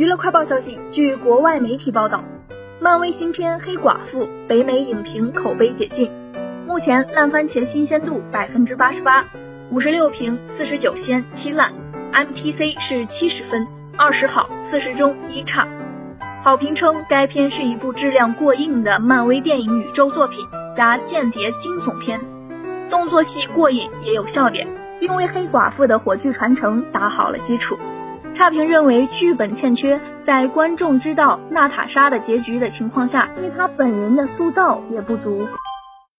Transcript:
娱乐快报消息，据国外媒体报道，漫威新片《黑寡妇》北美影评口碑解禁，目前烂番茄新鲜度百分之八十八，五十六评四十九鲜七烂，M P C 是七十分，二十好四十中一差。好评称该片是一部质量过硬的漫威电影宇宙作品加间谍惊悚片，动作戏过瘾也有笑点，并为黑寡妇的火炬传承打好了基础。差评认为剧本欠缺，在观众知道娜塔莎的结局的情况下，对她本人的塑造也不足。